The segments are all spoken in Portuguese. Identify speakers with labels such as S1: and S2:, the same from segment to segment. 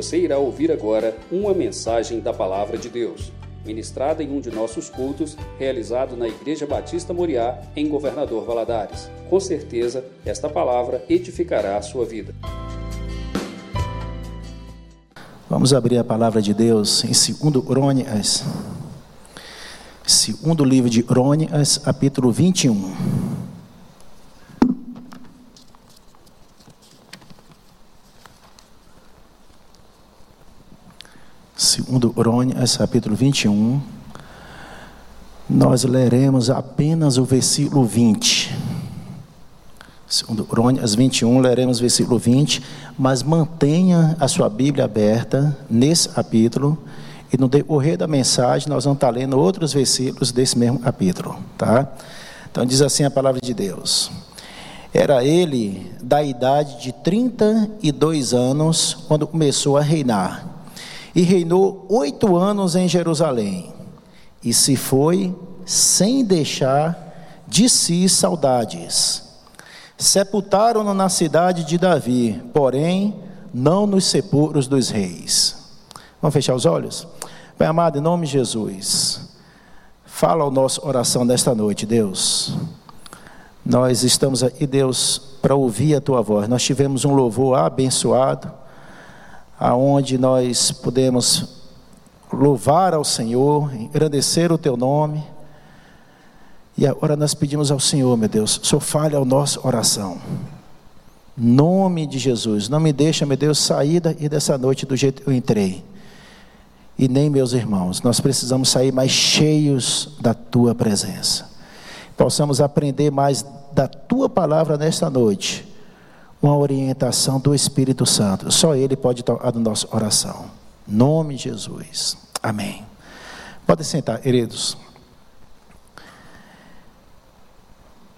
S1: Você irá ouvir agora uma mensagem da Palavra de Deus, ministrada em um de nossos cultos, realizado na Igreja Batista Moriá, em Governador Valadares. Com certeza, esta palavra edificará a sua vida.
S2: Vamos abrir a palavra de Deus em 2 Crônicas, segundo livro de Crônicas, capítulo 21. Segundo Crônicas, capítulo 21. Nós leremos apenas o versículo 20. Segundo Crônicas 21, leremos o versículo 20, mas mantenha a sua Bíblia aberta nesse capítulo, e no decorrer da mensagem nós vamos estar lendo outros versículos desse mesmo capítulo, tá? Então diz assim a palavra de Deus. Era ele da idade de 32 anos quando começou a reinar e reinou oito anos em Jerusalém, e se foi sem deixar de si saudades. Sepultaram-no na cidade de Davi, porém não nos sepulcros dos reis. Vamos fechar os olhos? Pai amado, em nome de Jesus, fala a nossa oração nesta noite, Deus. Nós estamos aqui, Deus, para ouvir a tua voz. Nós tivemos um louvor abençoado aonde nós podemos louvar ao Senhor, agradecer o teu nome. E agora nós pedimos ao Senhor, meu Deus, só falha a nossa oração. Nome de Jesus, não me deixa, meu Deus, sair dessa noite do jeito que eu entrei. E nem meus irmãos, nós precisamos sair mais cheios da tua presença. Possamos aprender mais da tua palavra nesta noite uma orientação do Espírito Santo. Só Ele pode tocar a nossa oração. Nome de Jesus. Amém. Pode sentar, queridos.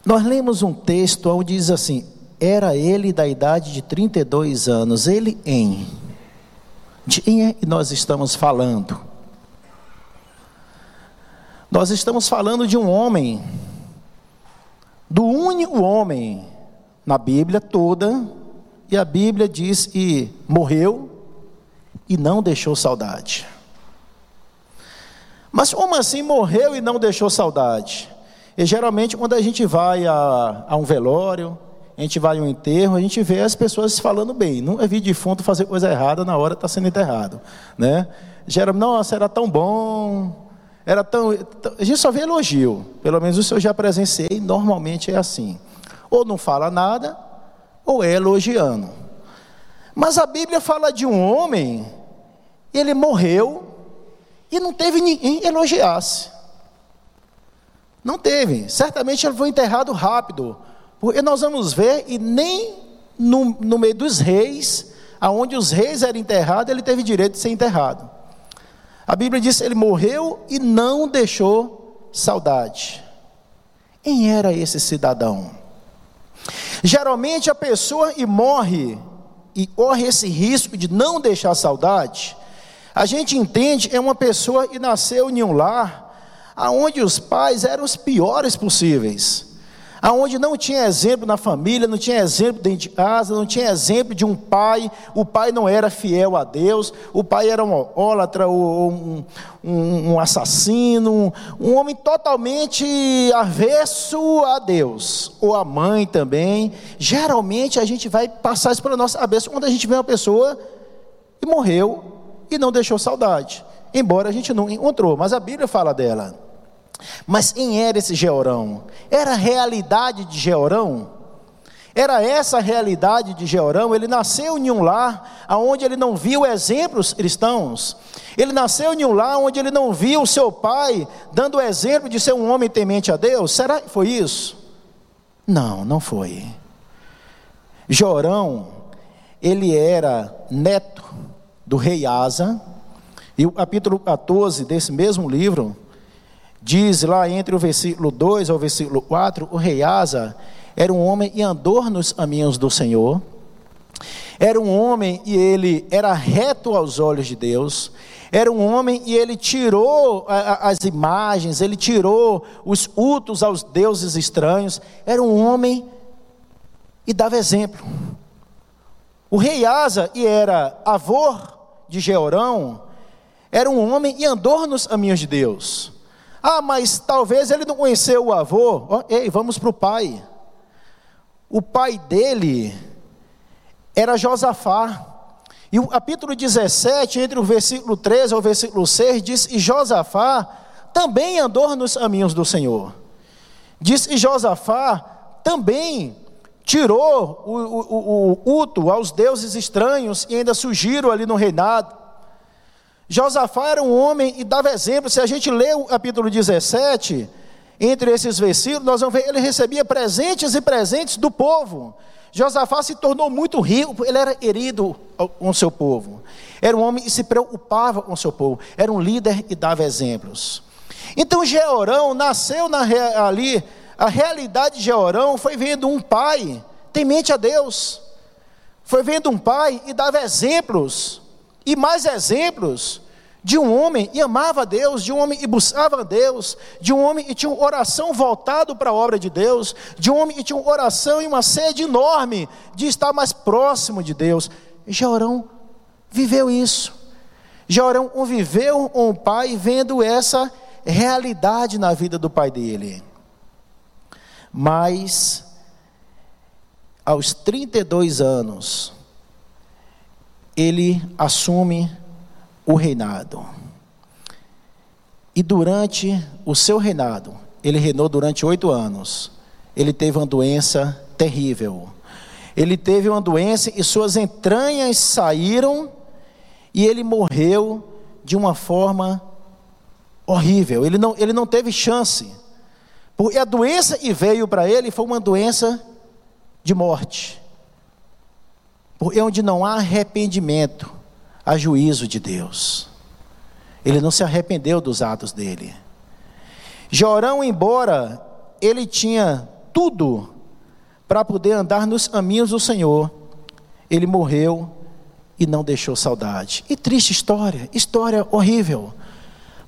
S2: Nós lemos um texto onde diz assim: Era ele da idade de 32 anos, ele em. De quem é que nós estamos falando? Nós estamos falando de um homem, do único homem na Bíblia toda, e a Bíblia diz que morreu e não deixou saudade. Mas como assim morreu e não deixou saudade? E geralmente quando a gente vai a, a um velório, a gente vai a um enterro, a gente vê as pessoas falando bem. Não é vi defunto fazer coisa errada na hora está sendo enterrado. Né? Geralmente, nossa, era tão bom, era tão. A gente só vê elogio. Pelo menos isso eu já presenciei, normalmente é assim ou não fala nada, ou é elogiando. Mas a Bíblia fala de um homem, ele morreu e não teve ninguém elogiasse. Não teve. Certamente ele foi enterrado rápido. Porque nós vamos ver, e nem no, no meio dos reis, aonde os reis eram enterrados, ele teve direito de ser enterrado. A Bíblia diz que ele morreu e não deixou saudade. Quem era esse cidadão? Geralmente a pessoa e morre e corre esse risco de não deixar saudade. A gente entende é uma pessoa que nasceu em um lar aonde os pais eram os piores possíveis aonde não tinha exemplo na família, não tinha exemplo dentro de casa, não tinha exemplo de um pai, o pai não era fiel a Deus, o pai era um ólatra, um, um, um assassino, um homem totalmente avesso a Deus, ou a mãe também. Geralmente a gente vai passar isso pela nossa cabeça quando a gente vê uma pessoa e morreu e não deixou saudade, embora a gente não encontrou, mas a Bíblia fala dela. Mas quem era esse Georão? Era a realidade de Georão? Era essa a realidade de Georão? Ele nasceu em um lar onde ele não viu exemplos cristãos. Ele nasceu em um lar onde ele não viu seu pai dando o exemplo de ser um homem temente a Deus. Será que foi isso? Não, não foi. Jorão, ele era neto do rei Asa, e o capítulo 14 desse mesmo livro Diz lá entre o versículo 2 ao versículo 4: o rei Asa era um homem e andou nos caminhos do Senhor. Era um homem e ele era reto aos olhos de Deus. Era um homem e ele tirou as imagens, ele tirou os cultos aos deuses estranhos. Era um homem e dava exemplo. O rei Asa e era avô de Georão era um homem e andou nos caminhos de Deus. Ah, mas talvez ele não conheceu o avô. Oh, ei, vamos para o pai. O pai dele era Josafá. E o capítulo 17, entre o versículo 13 ao versículo 6, diz: E Josafá também andou nos caminhos do Senhor. Diz: E Josafá também tirou o, o, o, o uto aos deuses estranhos e ainda surgiram ali no reinado. Josafá era um homem e dava exemplo. Se a gente lê o capítulo 17, entre esses versículos, nós vamos ver, ele recebia presentes e presentes do povo. Josafá se tornou muito rico, ele era herido com o seu povo. Era um homem que se preocupava com o seu povo. Era um líder e dava exemplos. Então Georão nasceu na, ali, a realidade de Georão foi vendo um pai temente a Deus. Foi vendo um pai e dava exemplos, e mais exemplos, de um homem e amava Deus, de um homem e buscava Deus, de um homem e tinha uma oração voltado para a obra de Deus, de um homem e tinha uma oração e uma sede enorme de estar mais próximo de Deus. Jorão viveu isso. Jorão viveu com o pai vendo essa realidade na vida do pai dele. Mas aos 32 anos ele assume o reinado. E durante o seu reinado, ele reinou durante oito anos. Ele teve uma doença terrível. Ele teve uma doença e suas entranhas saíram e ele morreu de uma forma horrível. Ele não, ele não teve chance. Porque a doença que veio para ele foi uma doença de morte. Porque onde não há arrependimento, a juízo de Deus. Ele não se arrependeu dos atos dele. Jorão, embora ele tinha tudo para poder andar nos caminhos do Senhor, ele morreu e não deixou saudade. E triste história, história horrível.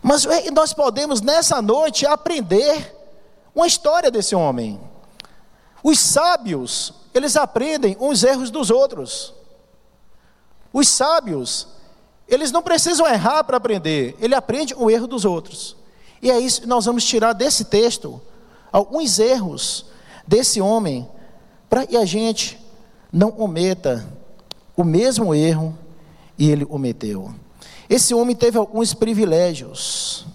S2: Mas nós podemos nessa noite aprender uma história desse homem. Os sábios, eles aprendem os erros dos outros. Os sábios, eles não precisam errar para aprender, ele aprende o erro dos outros. E é isso que nós vamos tirar desse texto alguns erros desse homem, para que a gente não ometa o mesmo erro e ele ometeu. Esse homem teve alguns privilégios.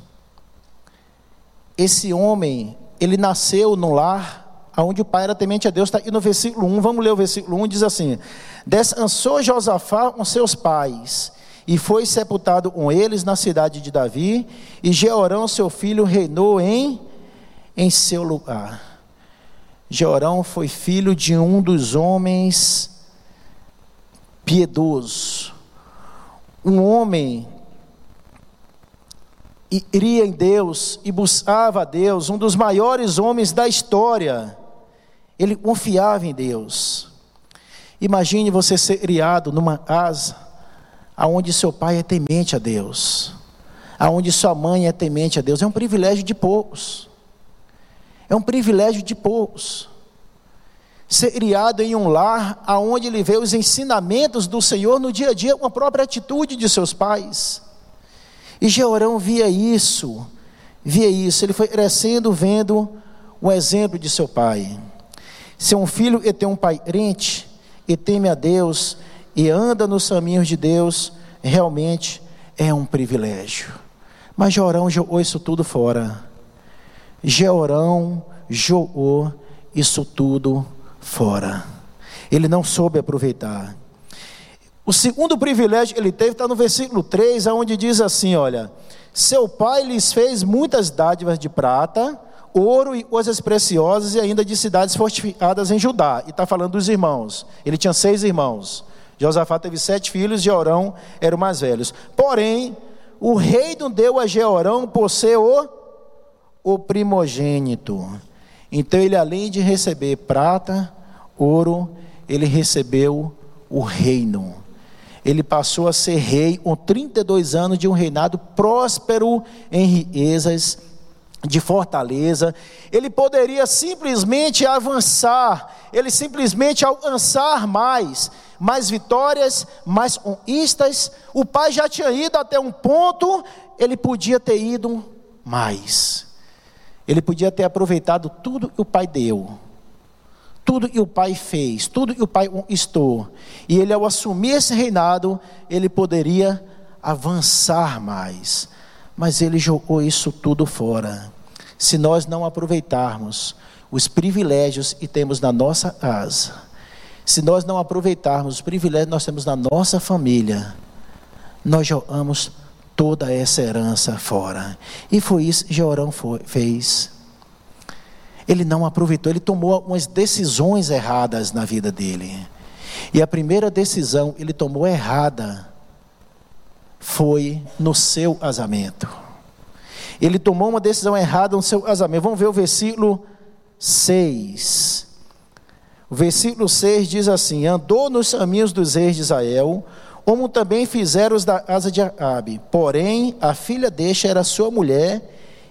S2: Esse homem, ele nasceu no lar onde o pai era temente a Deus, está aqui no versículo 1, vamos ler o versículo 1, diz assim: Descansou Josafá com seus pais, e foi sepultado com eles na cidade de Davi, e Jeorão, seu filho, reinou em, em seu lugar. Jeorão foi filho de um dos homens piedosos, um homem iria em Deus e buscava a Deus, um dos maiores homens da história. Ele confiava em Deus. Imagine você ser criado numa casa aonde seu pai é temente a Deus, aonde sua mãe é temente a Deus. É um privilégio de poucos. É um privilégio de poucos. Ser criado em um lar aonde ele vê os ensinamentos do Senhor no dia a dia, com a própria atitude de seus pais. E Jeorão via isso, via isso. Ele foi crescendo vendo o exemplo de seu pai. Se um filho e tem um pai crente, e teme a Deus, e anda nos caminhos de Deus, realmente é um privilégio. Mas Jorão jogou isso tudo fora. Georão jogou isso tudo fora. Ele não soube aproveitar. O segundo privilégio que ele teve está no versículo 3, onde diz assim: Olha, seu pai lhes fez muitas dádivas de prata, ouro e coisas preciosas e ainda de cidades fortificadas em Judá. E está falando dos irmãos. Ele tinha seis irmãos. Josafá teve sete filhos, Jeorão era o mais velho. Porém, o rei não deu a Jeorão por ser o, o primogênito. Então ele, além de receber prata, ouro, ele recebeu o reino. Ele passou a ser rei com 32 anos de um reinado próspero em riquezas de fortaleza, ele poderia simplesmente avançar, ele simplesmente alcançar mais, mais vitórias, mais conquistas. O pai já tinha ido até um ponto, ele podia ter ido mais. Ele podia ter aproveitado tudo que o pai deu, tudo que o pai fez, tudo que o pai conquistou. E ele, ao assumir esse reinado, ele poderia avançar mais mas ele jogou isso tudo fora. Se nós não aproveitarmos os privilégios que temos na nossa casa, se nós não aproveitarmos os privilégios que nós temos na nossa família, nós jogamos toda essa herança fora. E foi isso que Jorão fez. Ele não aproveitou, ele tomou algumas decisões erradas na vida dele. E a primeira decisão ele tomou errada foi no seu casamento. Ele tomou uma decisão errada no seu casamento. Vamos ver o versículo 6. O versículo 6 diz assim: Andou nos caminhos dos reis de Israel, como também fizeram os da casa de Acabe. Porém, a filha deste era sua mulher,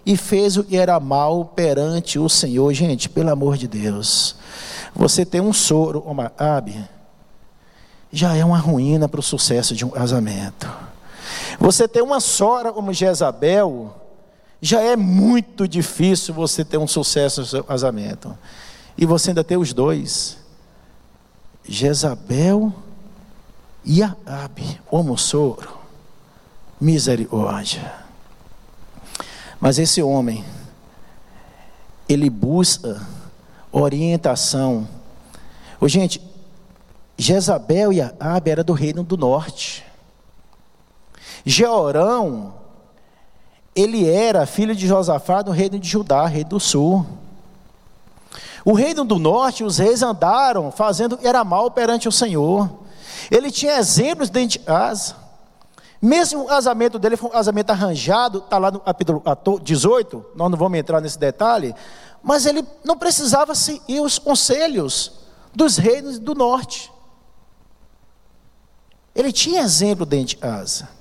S2: e fez o que era mal perante o Senhor. Gente, pelo amor de Deus, você tem um soro, uma Abe, já é uma ruína para o sucesso de um casamento. Você tem uma sora como Jezabel, já é muito difícil você ter um sucesso no seu casamento. E você ainda tem os dois. Jezabel e Abe, homo soro. Misericórdia. Mas esse homem, ele busca orientação. Ô, gente, Jezabel e Abe era do reino do norte. Jeorão, ele era filho de Josafá do reino de Judá, rei do sul. O reino do norte, os reis andaram fazendo era mal perante o Senhor. Ele tinha exemplos dentro de casa. Mesmo o casamento dele foi um casamento arranjado, está lá no capítulo 18, nós não vamos entrar nesse detalhe, mas ele não precisava seguir os conselhos dos reinos do norte. Ele tinha exemplo dentro de casa.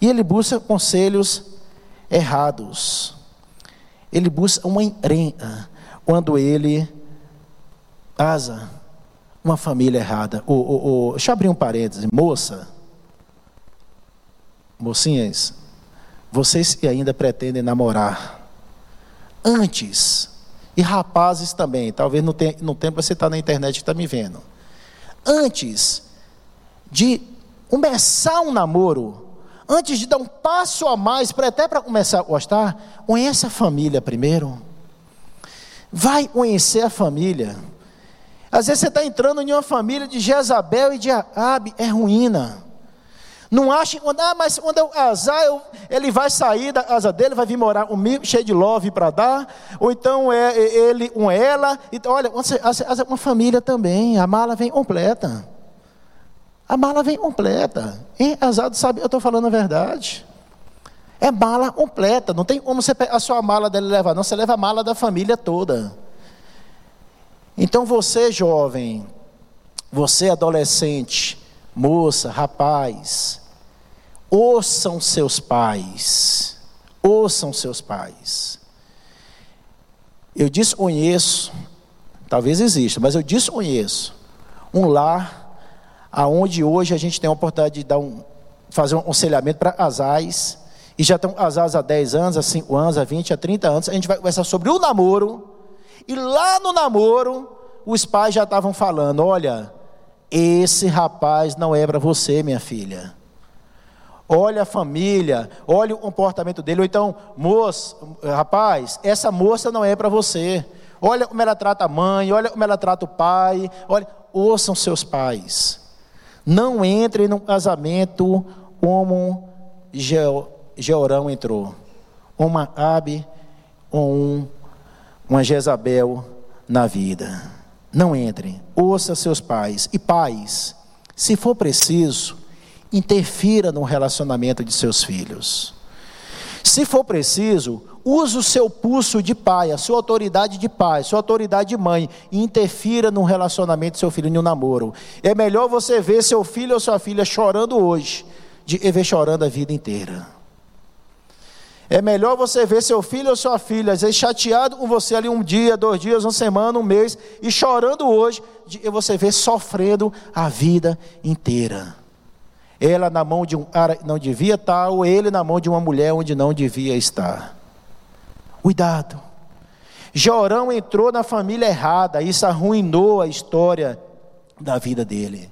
S2: E ele busca conselhos errados. Ele busca uma encrenca quando ele casa uma família errada. O, o, o, deixa eu abrir um parêntese. Moça, mocinhas, vocês que ainda pretendem namorar, antes, e rapazes também, talvez no, te, no tempo você está na internet e está me vendo, antes de começar um namoro, antes de dar um passo a mais, para até para começar a gostar, conheça a família primeiro. Vai conhecer a família. Às vezes você está entrando em uma família de Jezabel e de Abe, é ruína. Não ache, ah, mas quando eu casar, eu, ele vai sair da casa dele, vai vir morar comigo, cheio de love para dar, ou então é, é ele com ela. Então, olha, você, uma família também, a mala vem completa. A mala vem completa. E Azado sabe, eu estou falando a verdade. É mala completa. Não tem como você pegar a sua mala dele levar, não. Você leva a mala da família toda. Então você, jovem, você, adolescente, moça, rapaz, ouçam seus pais. Ouçam seus pais. Eu desconheço, talvez exista, mas eu desconheço um lar aonde hoje a gente tem a oportunidade de dar um, fazer um aconselhamento para casais, e já estão casados há 10 anos, há 5 anos, há 20, há 30 anos, a gente vai conversar sobre o namoro, e lá no namoro, os pais já estavam falando: olha, esse rapaz não é para você, minha filha. Olha a família, olha o comportamento dele. Ou então, moço, rapaz, essa moça não é para você. Olha como ela trata a mãe, olha como ela trata o pai. Olha, ouçam seus pais. Não entre num casamento como Jeorão entrou. Uma Abe ou um, uma Jezabel na vida. Não entre. Ouça seus pais. E pais, se for preciso, interfira no relacionamento de seus filhos. Se for preciso, use o seu pulso de pai, a sua autoridade de pai, a sua autoridade de mãe, e interfira no relacionamento do seu filho, no namoro. É melhor você ver seu filho ou sua filha chorando hoje, de ver chorando a vida inteira. É melhor você ver seu filho ou sua filha, às vezes chateado com você ali um dia, dois dias, uma semana, um mês, e chorando hoje, e você vê sofrendo a vida inteira. Ela na mão de um cara não devia estar, ou ele na mão de uma mulher onde não devia estar. Cuidado. Jorão entrou na família errada, isso arruinou a história da vida dele.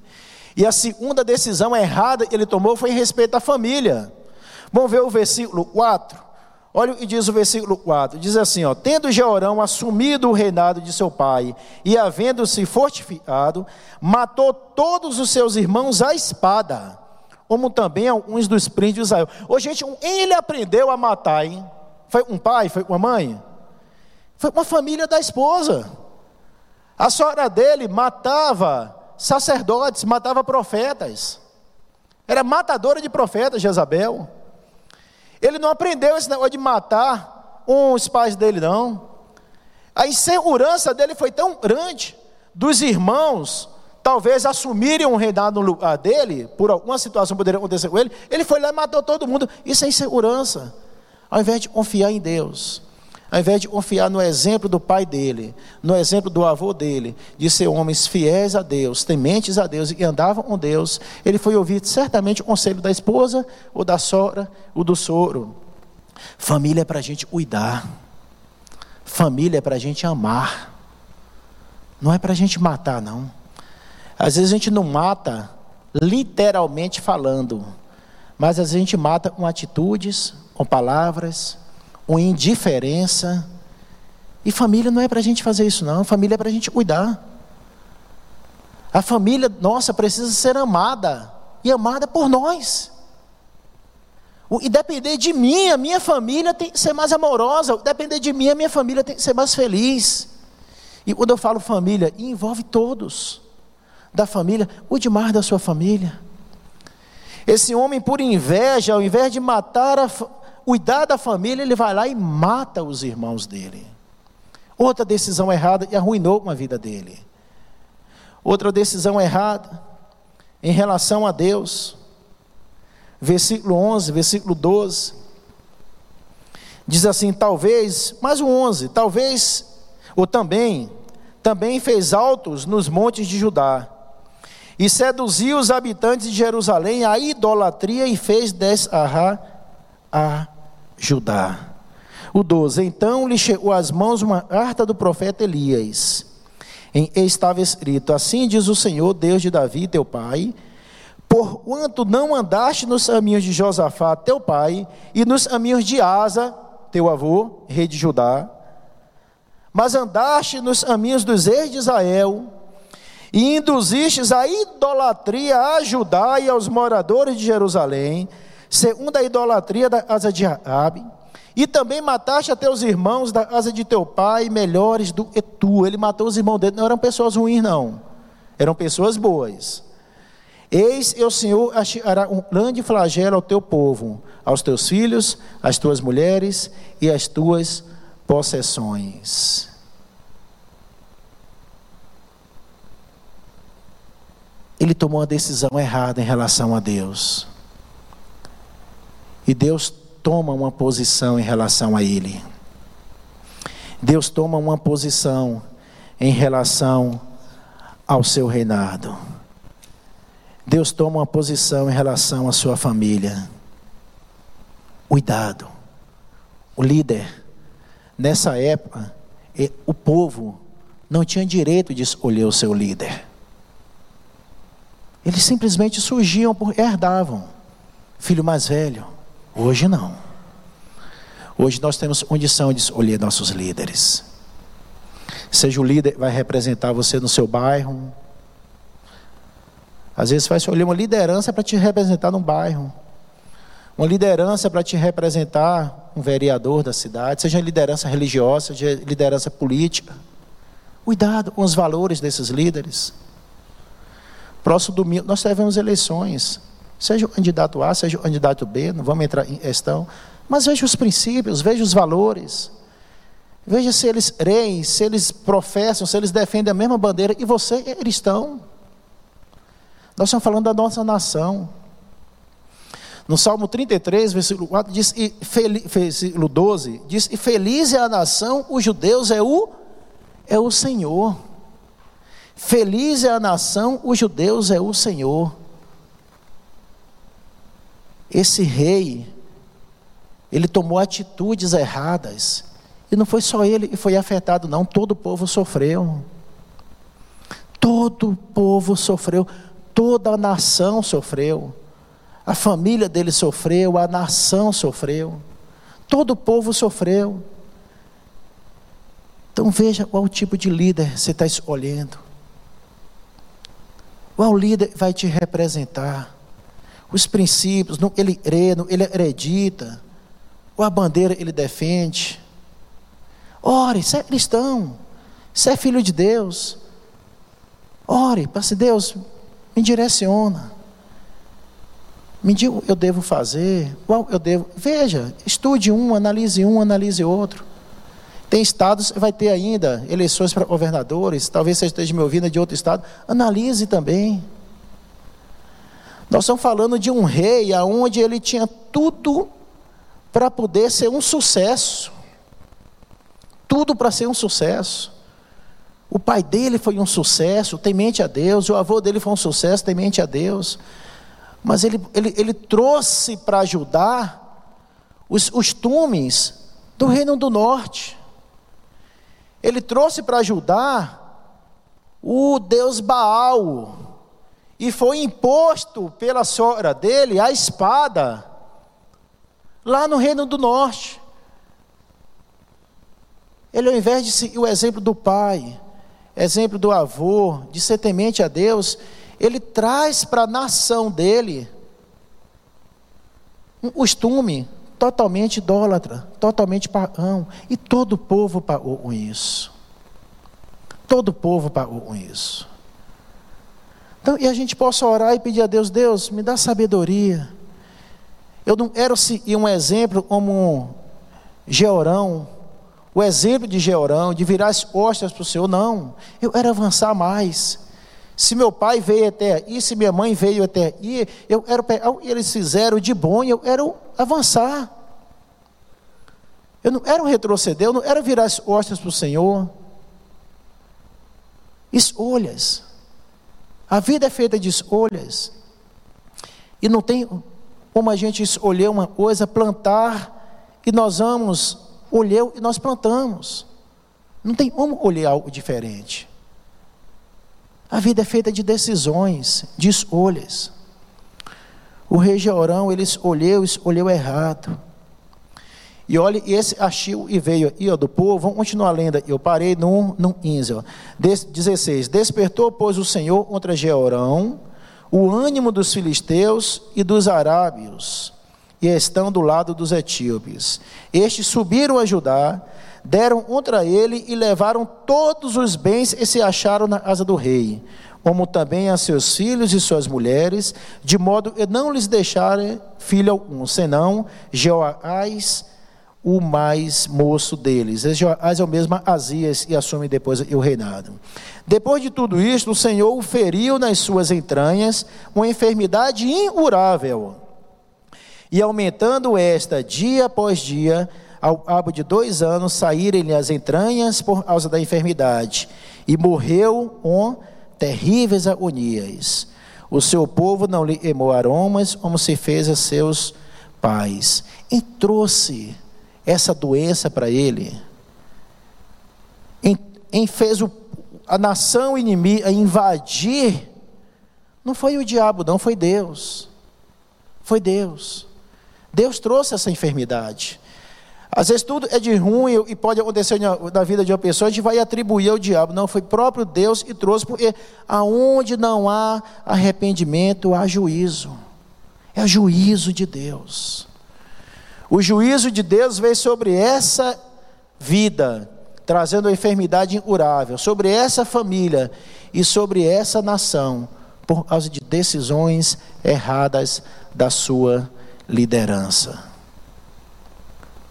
S2: E a segunda decisão errada que ele tomou foi em respeito à família. Vamos ver o versículo 4. Olha o que diz o versículo 4: diz assim: ó, Tendo Jeorão assumido o reinado de seu pai e havendo-se fortificado, matou todos os seus irmãos à espada, como também alguns dos príncipes de Israel. Ô, gente, ele aprendeu a matar, hein? Foi um pai, foi uma mãe? Foi uma família da esposa. A sogra dele matava sacerdotes, matava profetas. Era matadora de profetas, Jezabel. Ele não aprendeu esse negócio de matar os pais dele, não. A insegurança dele foi tão grande dos irmãos, talvez assumirem um reinado no lugar dele, por alguma situação poderia acontecer com ele. Ele foi lá e matou todo mundo. Isso é insegurança. Ao invés de confiar em Deus, ao invés de confiar no exemplo do pai dele, no exemplo do avô dele, de ser homens fiéis a Deus, tementes a Deus e andavam com Deus, ele foi ouvir certamente o conselho da esposa, ou da sogra, ou do soro. Família é para a gente cuidar, família é para a gente amar, não é para a gente matar, não. Às vezes a gente não mata, literalmente falando, mas às vezes a gente mata com atitudes, com palavras, ou indiferença. E família não é para a gente fazer isso, não. Família é para a gente cuidar. A família nossa precisa ser amada e amada por nós. E depender de mim, a minha família tem que ser mais amorosa. Depender de mim, a minha família tem que ser mais feliz. E quando eu falo família, envolve todos da família, o demais da sua família. Esse homem, por inveja, ao invés de matar a, cuidar da família, ele vai lá e mata os irmãos dele. Outra decisão errada e arruinou a vida dele. Outra decisão errada em relação a Deus. Versículo 11, versículo 12. Diz assim: talvez, mais o 11, talvez, ou também, também fez altos nos montes de Judá, e seduziu os habitantes de Jerusalém à idolatria e fez desarrar a Judá. O 12: Então lhe chegou às mãos uma carta do profeta Elias. Em estava escrito: Assim diz o Senhor, Deus de Davi, teu pai, porquanto não andaste nos caminhos de Josafá, teu pai, e nos caminhos de Asa, teu avô, rei de Judá, mas andaste nos caminhos dos reis de Israel, e induzistes a idolatria a Judá e aos moradores de Jerusalém, segundo a idolatria da casa de Raabe, e também mataste a teus irmãos da casa de teu pai, melhores do que tu. Ele matou os irmãos dele, não eram pessoas ruins, não. Eram pessoas boas. Eis o Senhor achará um grande flagelo ao teu povo, aos teus filhos, às tuas mulheres e às tuas possessões. Ele tomou uma decisão errada em relação a Deus. E Deus toma uma posição em relação a ele. Deus toma uma posição em relação ao seu reinado. Deus toma uma posição em relação à sua família. Cuidado. O líder, nessa época, o povo não tinha direito de escolher o seu líder. Eles simplesmente surgiam, herdavam. Filho mais velho, Hoje não. Hoje nós temos condição de escolher nossos líderes. Seja o líder que vai representar você no seu bairro. Às vezes você vai escolher uma liderança para te representar num bairro. Uma liderança para te representar um vereador da cidade, seja liderança religiosa, seja liderança política. Cuidado com os valores desses líderes. Próximo domingo nós teremos eleições. Seja o candidato A, seja o candidato B, não vamos entrar em questão. Mas veja os princípios, veja os valores. Veja se eles creem, se eles professam, se eles defendem a mesma bandeira e você é cristão. Nós estamos falando da nossa nação. No Salmo 33, versículo 4, diz, e versículo 12, diz: E feliz é a nação, os judeus é o, é o Senhor. Feliz é a nação, os judeus é o Senhor. Esse rei, ele tomou atitudes erradas. E não foi só ele que foi afetado, não, todo o povo sofreu. Todo o povo sofreu, toda a nação sofreu. A família dele sofreu, a nação sofreu, todo o povo sofreu. Então veja qual tipo de líder você está escolhendo. Qual líder vai te representar? Os princípios, ele crê, ele acredita. Qual a bandeira ele defende? Ore, você é cristão, você é filho de Deus. Ore, para se Deus me direciona. Me diga o que eu devo fazer, qual eu devo. Veja, estude um, analise um, analise outro. Tem estados, vai ter ainda eleições para governadores, talvez você esteja me ouvindo de outro estado, analise também. Nós estamos falando de um rei aonde ele tinha tudo para poder ser um sucesso. Tudo para ser um sucesso. O pai dele foi um sucesso, temente a Deus, o avô dele foi um sucesso, temente a Deus mas ele, ele, ele trouxe para ajudar os costumes do Reino do Norte. Ele trouxe para ajudar o Deus Baal. E foi imposto pela sogra dele a espada lá no Reino do Norte. Ele, ao invés de seguir o exemplo do pai, exemplo do avô, de ser temente a Deus, ele traz para a nação dele um costume totalmente idólatra, totalmente pagão, e todo o povo pagou com isso. Todo o povo pagou com isso. Então, e a gente possa orar e pedir a Deus, Deus, me dá sabedoria. Eu não quero seguir um exemplo como Georão, o exemplo de Georão, de virar as costas para o Senhor, não. Eu quero avançar mais. Se meu pai veio até aí, se minha mãe veio até aí, eu que eles fizeram de bom e eu quero avançar. Eu não quero retroceder, eu não quero virar as costas para o Senhor. Escolhas. A vida é feita de escolhas. E não tem como a gente escolher uma coisa, plantar, e nós vamos, olheu e nós plantamos. Não tem como olhar algo diferente. A vida é feita de decisões, de escolhas. O rei Jeorão, ele escolheu, escolheu errado. E olha, esse achou e veio aí, ó, do povo, vamos continuar lendo. Eu parei no, no 15, ó. 16. Despertou, pois, o Senhor contra Jeorão, o ânimo dos filisteus e dos arábios, e estão do lado dos etíopes. Estes subiram a Judá, deram contra ele e levaram todos os bens e se acharam na casa do rei, como também a seus filhos e suas mulheres, de modo que não lhes deixarem filho algum, senão Jeoás, o mais moço deles. Jeoás é o mesmo Azias e assume depois o reinado. Depois de tudo isto, o Senhor o feriu nas suas entranhas uma enfermidade incurável. E aumentando esta dia após dia, ao cabo de dois anos, saíram-lhe as entranhas por causa da enfermidade, e morreu com terríveis agonias. O seu povo não lhe emou aromas, como se fez a seus pais. E trouxe essa doença para ele. Em, em fez o, a nação inimiga invadir. Não foi o diabo, não, foi Deus. Foi Deus. Deus trouxe essa enfermidade. Às vezes tudo é de ruim e pode acontecer na vida de uma pessoa, a gente vai atribuir ao diabo. Não, foi próprio Deus que trouxe, porque aonde não há arrependimento, há juízo. É juízo de Deus. O juízo de Deus veio sobre essa vida, trazendo a enfermidade incurável, sobre essa família e sobre essa nação, por causa de decisões erradas da sua liderança.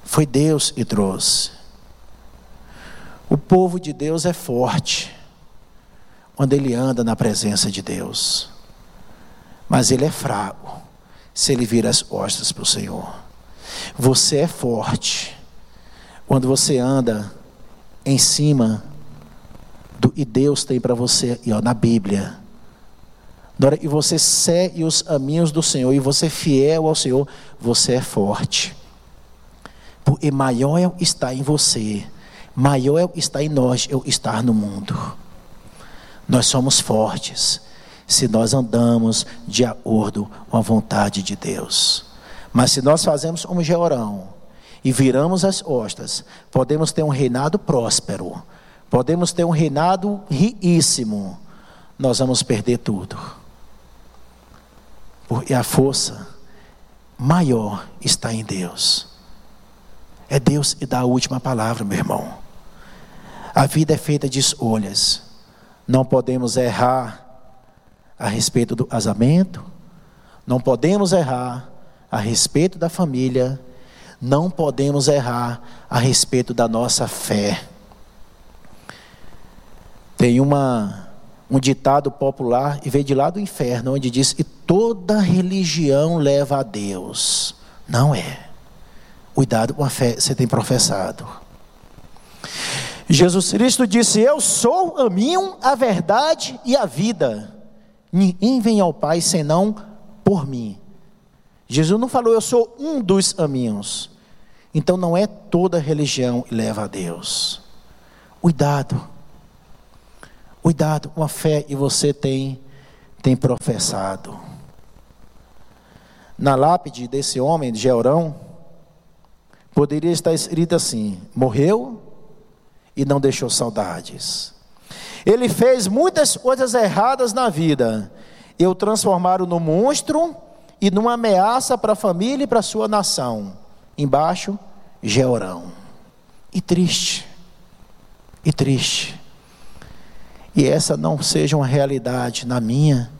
S2: Foi Deus que trouxe. O povo de Deus é forte quando ele anda na presença de Deus, mas ele é fraco se ele vira as costas para o Senhor. Você é forte quando você anda em cima do e Deus tem para você e ó, na Bíblia. Que você segue os caminhos do Senhor e você é fiel ao Senhor, você é forte. Porque maior está em você, maior está em nós eu estar no mundo. Nós somos fortes se nós andamos de acordo com a vontade de Deus. Mas se nós fazemos como Georão e viramos as costas, podemos ter um reinado próspero, podemos ter um reinado riquíssimo, nós vamos perder tudo. Porque a força maior está em Deus. É Deus que dá a última palavra, meu irmão. A vida é feita de escolhas. Não podemos errar a respeito do casamento, não podemos errar a respeito da família, não podemos errar a respeito da nossa fé. Tem uma um ditado popular e veio de lá do inferno, onde diz que toda religião leva a Deus. Não é. Cuidado com a fé que você tem professado. Jesus Cristo disse: Eu sou o caminho, a verdade e a vida. Ninguém vem ao Pai senão por mim. Jesus não falou, eu sou um dos caminhos. Então não é toda religião que leva a Deus. Cuidado. Cuidado com a fé que você tem, tem professado. Na lápide desse homem, de Georão, poderia estar escrito assim: morreu e não deixou saudades. Ele fez muitas coisas erradas na vida. Eu transformaram no monstro e numa ameaça para a família e para a sua nação. Embaixo, Georão. E triste. E triste. E essa não seja uma realidade na minha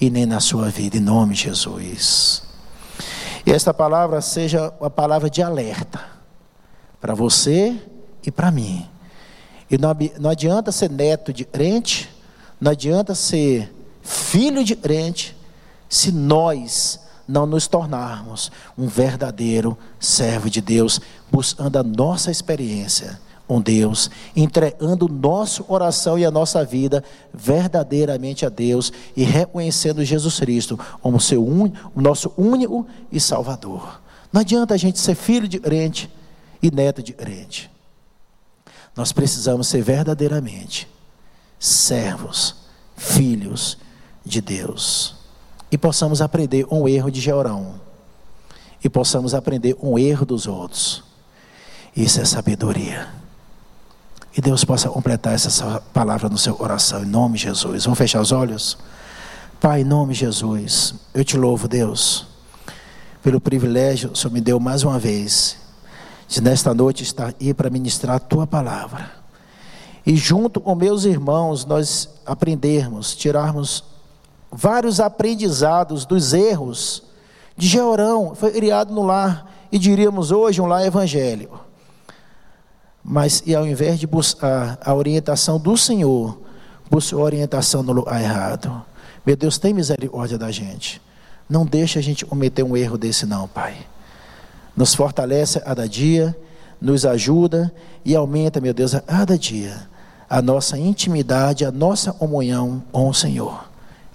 S2: e nem na sua vida, em nome de Jesus. E esta palavra seja uma palavra de alerta para você e para mim. E não, adianta ser neto de crente, não adianta ser filho de crente, se nós não nos tornarmos um verdadeiro servo de Deus, buscando a nossa experiência com Deus, entregando o nosso coração e a nossa vida verdadeiramente a Deus e reconhecendo Jesus Cristo como seu un, o nosso único e Salvador. Não adianta a gente ser filho de crente e neto de crente. Nós precisamos ser verdadeiramente servos, filhos de Deus. E possamos aprender um erro de Georão. E possamos aprender um erro dos outros. Isso é sabedoria. E Deus possa completar essa palavra no seu coração, em nome de Jesus. Vamos fechar os olhos? Pai, em nome de Jesus, eu te louvo, Deus, pelo privilégio que o Senhor me deu mais uma vez de nesta noite estar aí para ministrar a tua palavra. E junto com meus irmãos, nós aprendermos, tirarmos vários aprendizados dos erros de Georão, foi criado no lar, e diríamos hoje um lar evangélico. Mas e ao invés de buscar a orientação do Senhor, busca a orientação no lugar errado. Meu Deus, tem misericórdia da gente. Não deixa a gente cometer um erro desse não, Pai nos fortalece a cada dia, nos ajuda e aumenta, meu Deus, a cada dia a nossa intimidade, a nossa comunhão com o Senhor.